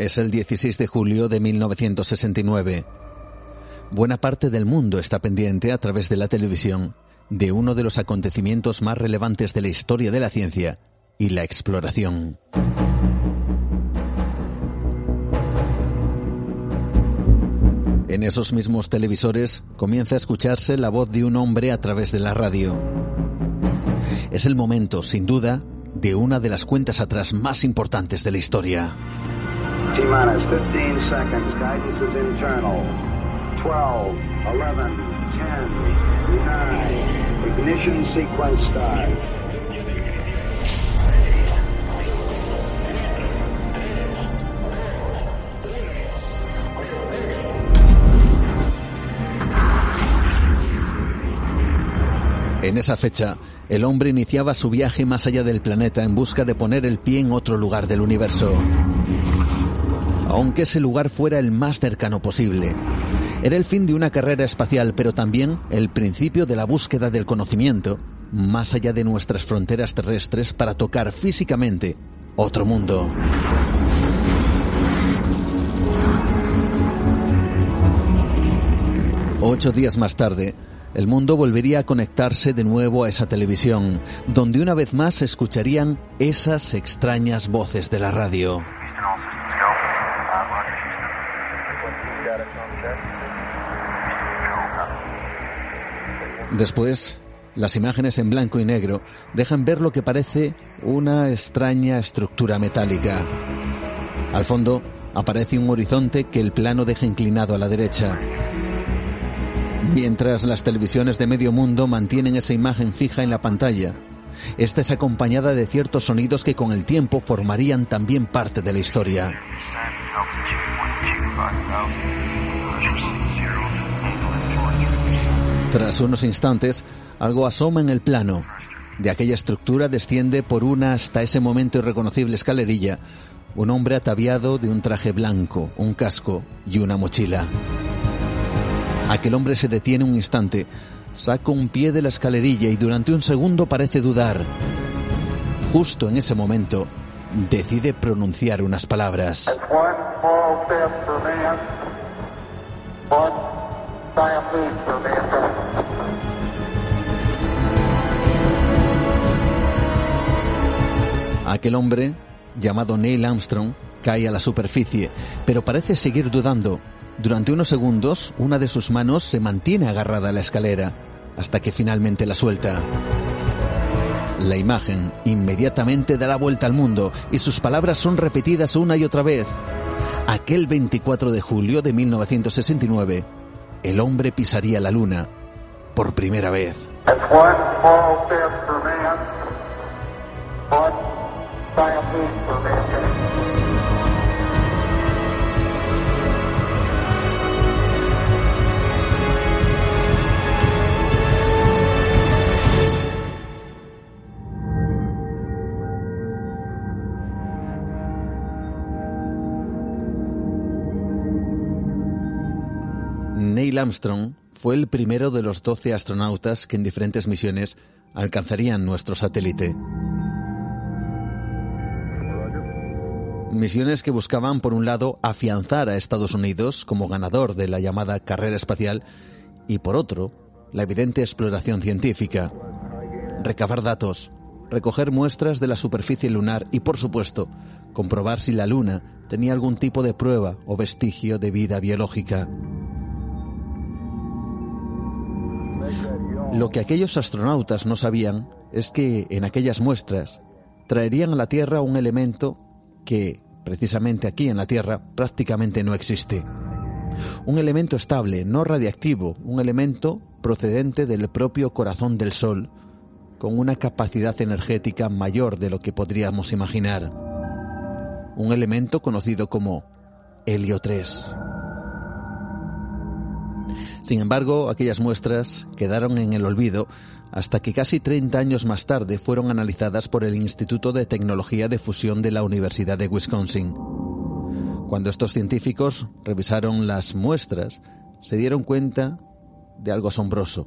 Es el 16 de julio de 1969. Buena parte del mundo está pendiente a través de la televisión de uno de los acontecimientos más relevantes de la historia de la ciencia y la exploración. En esos mismos televisores comienza a escucharse la voz de un hombre a través de la radio. Es el momento, sin duda, de una de las cuentas atrás más importantes de la historia. T minus 15 seconds. Guidance is internal. 12, 11, 10, 9. Ignition sequence start. En esa fecha, el hombre iniciaba su viaje más allá del planeta en busca de poner el pie en otro lugar del universo. Aunque ese lugar fuera el más cercano posible. Era el fin de una carrera espacial, pero también el principio de la búsqueda del conocimiento, más allá de nuestras fronteras terrestres, para tocar físicamente otro mundo. Ocho días más tarde, el mundo volvería a conectarse de nuevo a esa televisión, donde una vez más se escucharían esas extrañas voces de la radio. Después, las imágenes en blanco y negro dejan ver lo que parece una extraña estructura metálica. Al fondo aparece un horizonte que el plano deja inclinado a la derecha. Mientras las televisiones de medio mundo mantienen esa imagen fija en la pantalla, esta es acompañada de ciertos sonidos que con el tiempo formarían también parte de la historia. Tras unos instantes, algo asoma en el plano. De aquella estructura desciende por una hasta ese momento irreconocible escalerilla un hombre ataviado de un traje blanco, un casco y una mochila. Aquel hombre se detiene un instante, saca un pie de la escalerilla y durante un segundo parece dudar. Justo en ese momento, decide pronunciar unas palabras. Aquel hombre, llamado Neil Armstrong, cae a la superficie, pero parece seguir dudando. Durante unos segundos, una de sus manos se mantiene agarrada a la escalera, hasta que finalmente la suelta. La imagen inmediatamente da la vuelta al mundo y sus palabras son repetidas una y otra vez. Aquel 24 de julio de 1969, el hombre pisaría la luna por primera vez. Armstrong fue el primero de los 12 astronautas que en diferentes misiones alcanzarían nuestro satélite. Misiones que buscaban, por un lado, afianzar a Estados Unidos como ganador de la llamada carrera espacial y, por otro, la evidente exploración científica, recabar datos, recoger muestras de la superficie lunar y, por supuesto, comprobar si la Luna tenía algún tipo de prueba o vestigio de vida biológica. Lo que aquellos astronautas no sabían es que en aquellas muestras traerían a la Tierra un elemento que, precisamente aquí en la Tierra, prácticamente no existe. Un elemento estable, no radiactivo, un elemento procedente del propio corazón del Sol, con una capacidad energética mayor de lo que podríamos imaginar. Un elemento conocido como helio 3. Sin embargo, aquellas muestras quedaron en el olvido hasta que casi 30 años más tarde fueron analizadas por el Instituto de Tecnología de Fusión de la Universidad de Wisconsin. Cuando estos científicos revisaron las muestras, se dieron cuenta de algo asombroso.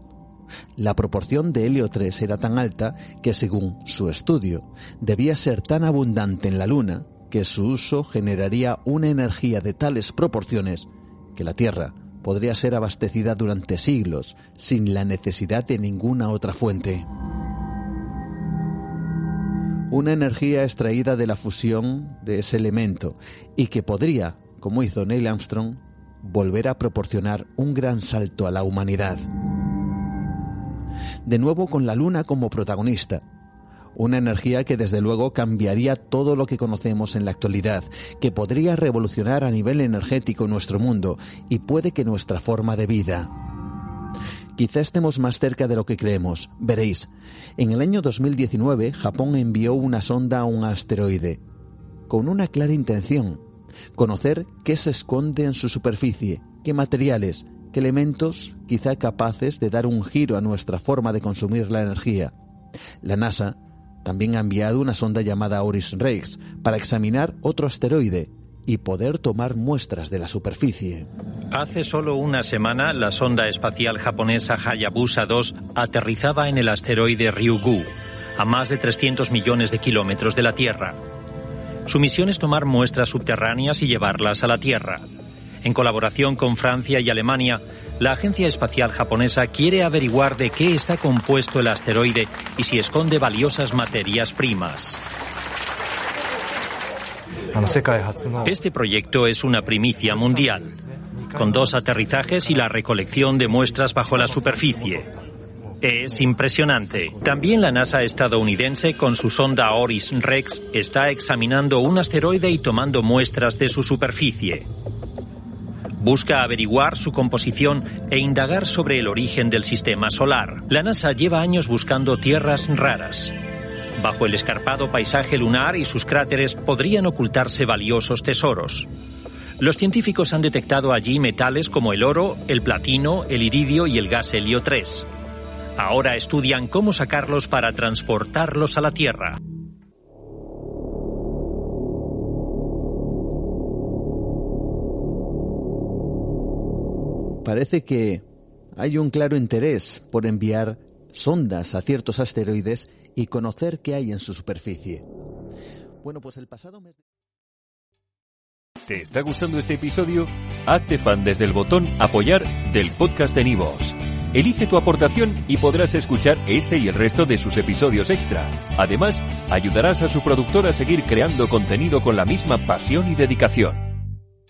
La proporción de helio 3 era tan alta que, según su estudio, debía ser tan abundante en la Luna que su uso generaría una energía de tales proporciones que la Tierra podría ser abastecida durante siglos sin la necesidad de ninguna otra fuente. Una energía extraída de la fusión de ese elemento y que podría, como hizo Neil Armstrong, volver a proporcionar un gran salto a la humanidad. De nuevo con la Luna como protagonista, una energía que desde luego cambiaría todo lo que conocemos en la actualidad, que podría revolucionar a nivel energético nuestro mundo y puede que nuestra forma de vida. Quizá estemos más cerca de lo que creemos. Veréis, en el año 2019 Japón envió una sonda a un asteroide, con una clara intención, conocer qué se esconde en su superficie, qué materiales, qué elementos quizá capaces de dar un giro a nuestra forma de consumir la energía. La NASA también ha enviado una sonda llamada Oris Rex para examinar otro asteroide y poder tomar muestras de la superficie. Hace solo una semana, la sonda espacial japonesa Hayabusa 2 aterrizaba en el asteroide Ryugu, a más de 300 millones de kilómetros de la Tierra. Su misión es tomar muestras subterráneas y llevarlas a la Tierra. En colaboración con Francia y Alemania, la Agencia Espacial Japonesa quiere averiguar de qué está compuesto el asteroide y si esconde valiosas materias primas. Este proyecto es una primicia mundial, con dos aterrizajes y la recolección de muestras bajo la superficie. Es impresionante. También la NASA estadounidense, con su sonda Oris Rex, está examinando un asteroide y tomando muestras de su superficie. Busca averiguar su composición e indagar sobre el origen del sistema solar. La NASA lleva años buscando tierras raras. Bajo el escarpado paisaje lunar y sus cráteres podrían ocultarse valiosos tesoros. Los científicos han detectado allí metales como el oro, el platino, el iridio y el gas helio 3. Ahora estudian cómo sacarlos para transportarlos a la Tierra. Parece que hay un claro interés por enviar sondas a ciertos asteroides y conocer qué hay en su superficie. Bueno, pues el pasado mes... ¿Te está gustando este episodio? Hazte fan desde el botón apoyar del podcast de Nivos. Elige tu aportación y podrás escuchar este y el resto de sus episodios extra. Además, ayudarás a su productor a seguir creando contenido con la misma pasión y dedicación.